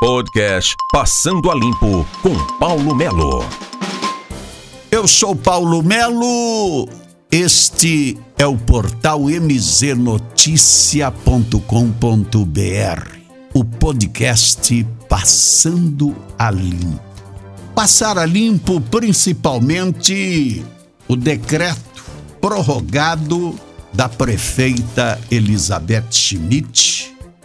Podcast Passando a Limpo com Paulo Melo. Eu sou Paulo Melo. Este é o portal mznoticia.com.br, o podcast Passando a Limpo. Passar a limpo principalmente o decreto prorrogado da prefeita Elizabeth Schmidt.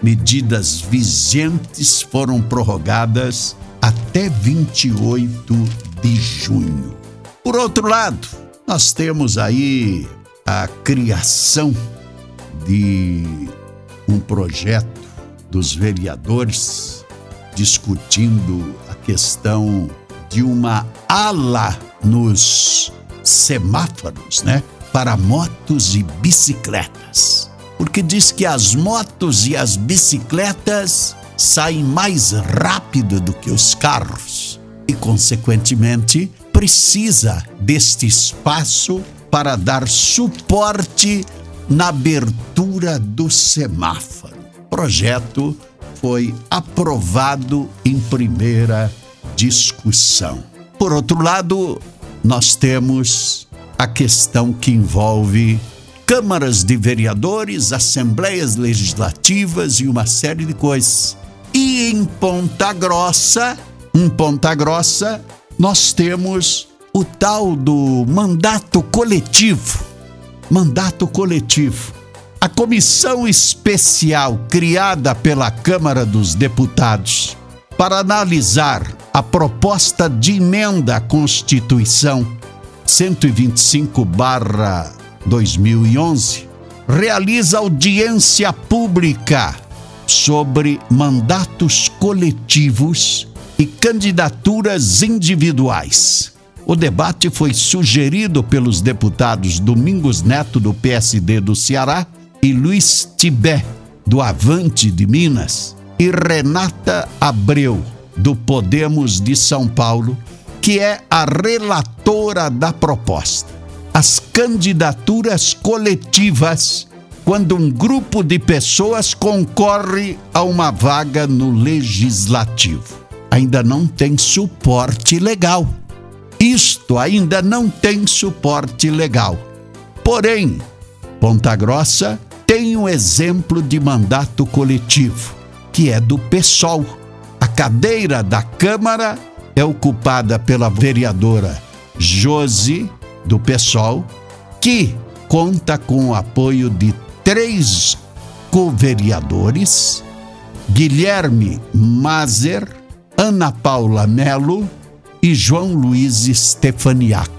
Medidas vigentes foram prorrogadas até 28 de junho. Por outro lado, nós temos aí a criação de um projeto dos vereadores discutindo a questão de uma ala nos semáforos, né? Para motos e bicicletas. Porque diz que as motos e as bicicletas saem mais rápido do que os carros e, consequentemente, precisa deste espaço para dar suporte na abertura do semáforo. O projeto foi aprovado em primeira discussão. Por outro lado, nós temos a questão que envolve câmaras de vereadores, assembleias legislativas e uma série de coisas. E em Ponta Grossa, em Ponta Grossa, nós temos o tal do mandato coletivo. Mandato coletivo. A comissão especial criada pela Câmara dos Deputados para analisar a proposta de emenda à Constituição 125/2011 realiza audiência pública sobre mandatos coletivos e candidaturas individuais. O debate foi sugerido pelos deputados Domingos Neto do PSD do Ceará e Luiz Tibé do Avante de Minas e Renata Abreu do Podemos de São Paulo, que é a relatora da proposta. As candidaturas coletivas, quando um grupo de pessoas concorre a uma vaga no legislativo, ainda não tem suporte legal. Isto ainda não tem suporte legal. Porém, Ponta Grossa tem um exemplo de mandato coletivo, que é do PSOL. A cadeira da Câmara é ocupada pela vereadora Josi, do PSOL, que conta com o apoio de três co-vereadores: Guilherme Mazer, Ana Paula Melo e João Luiz Stefaniak.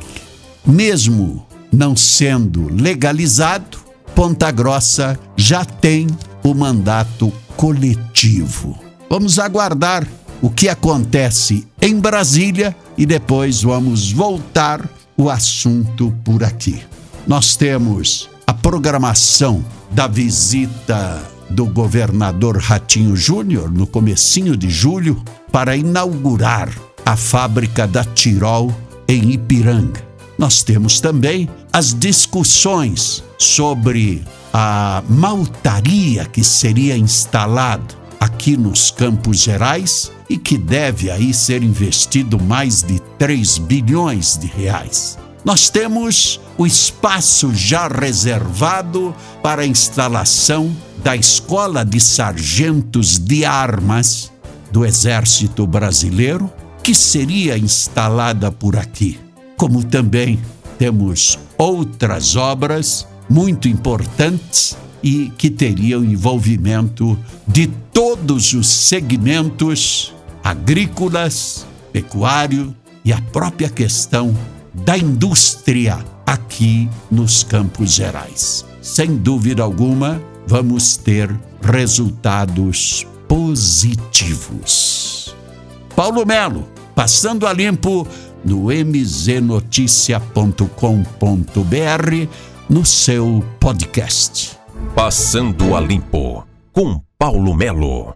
Mesmo não sendo legalizado, Ponta Grossa já tem o mandato coletivo. Vamos aguardar o que acontece em Brasília e depois vamos voltar o assunto por aqui. Nós temos a programação da visita do governador Ratinho Júnior no comecinho de julho para inaugurar a fábrica da Tirol em Ipiranga. Nós temos também as discussões sobre a maltaria que seria instalada aqui nos Campos Gerais e que deve aí ser investido mais de 3 bilhões de reais. Nós temos o espaço já reservado para a instalação da Escola de Sargentos de Armas do Exército Brasileiro, que seria instalada por aqui. Como também temos outras obras muito importantes e que teriam envolvimento de todos os segmentos agrícolas, pecuário e a própria questão da indústria aqui nos Campos Gerais. Sem dúvida alguma, vamos ter resultados positivos. Paulo Melo, passando a limpo no mznoticia.com.br no seu podcast. Passando a Limpo com Paulo Melo.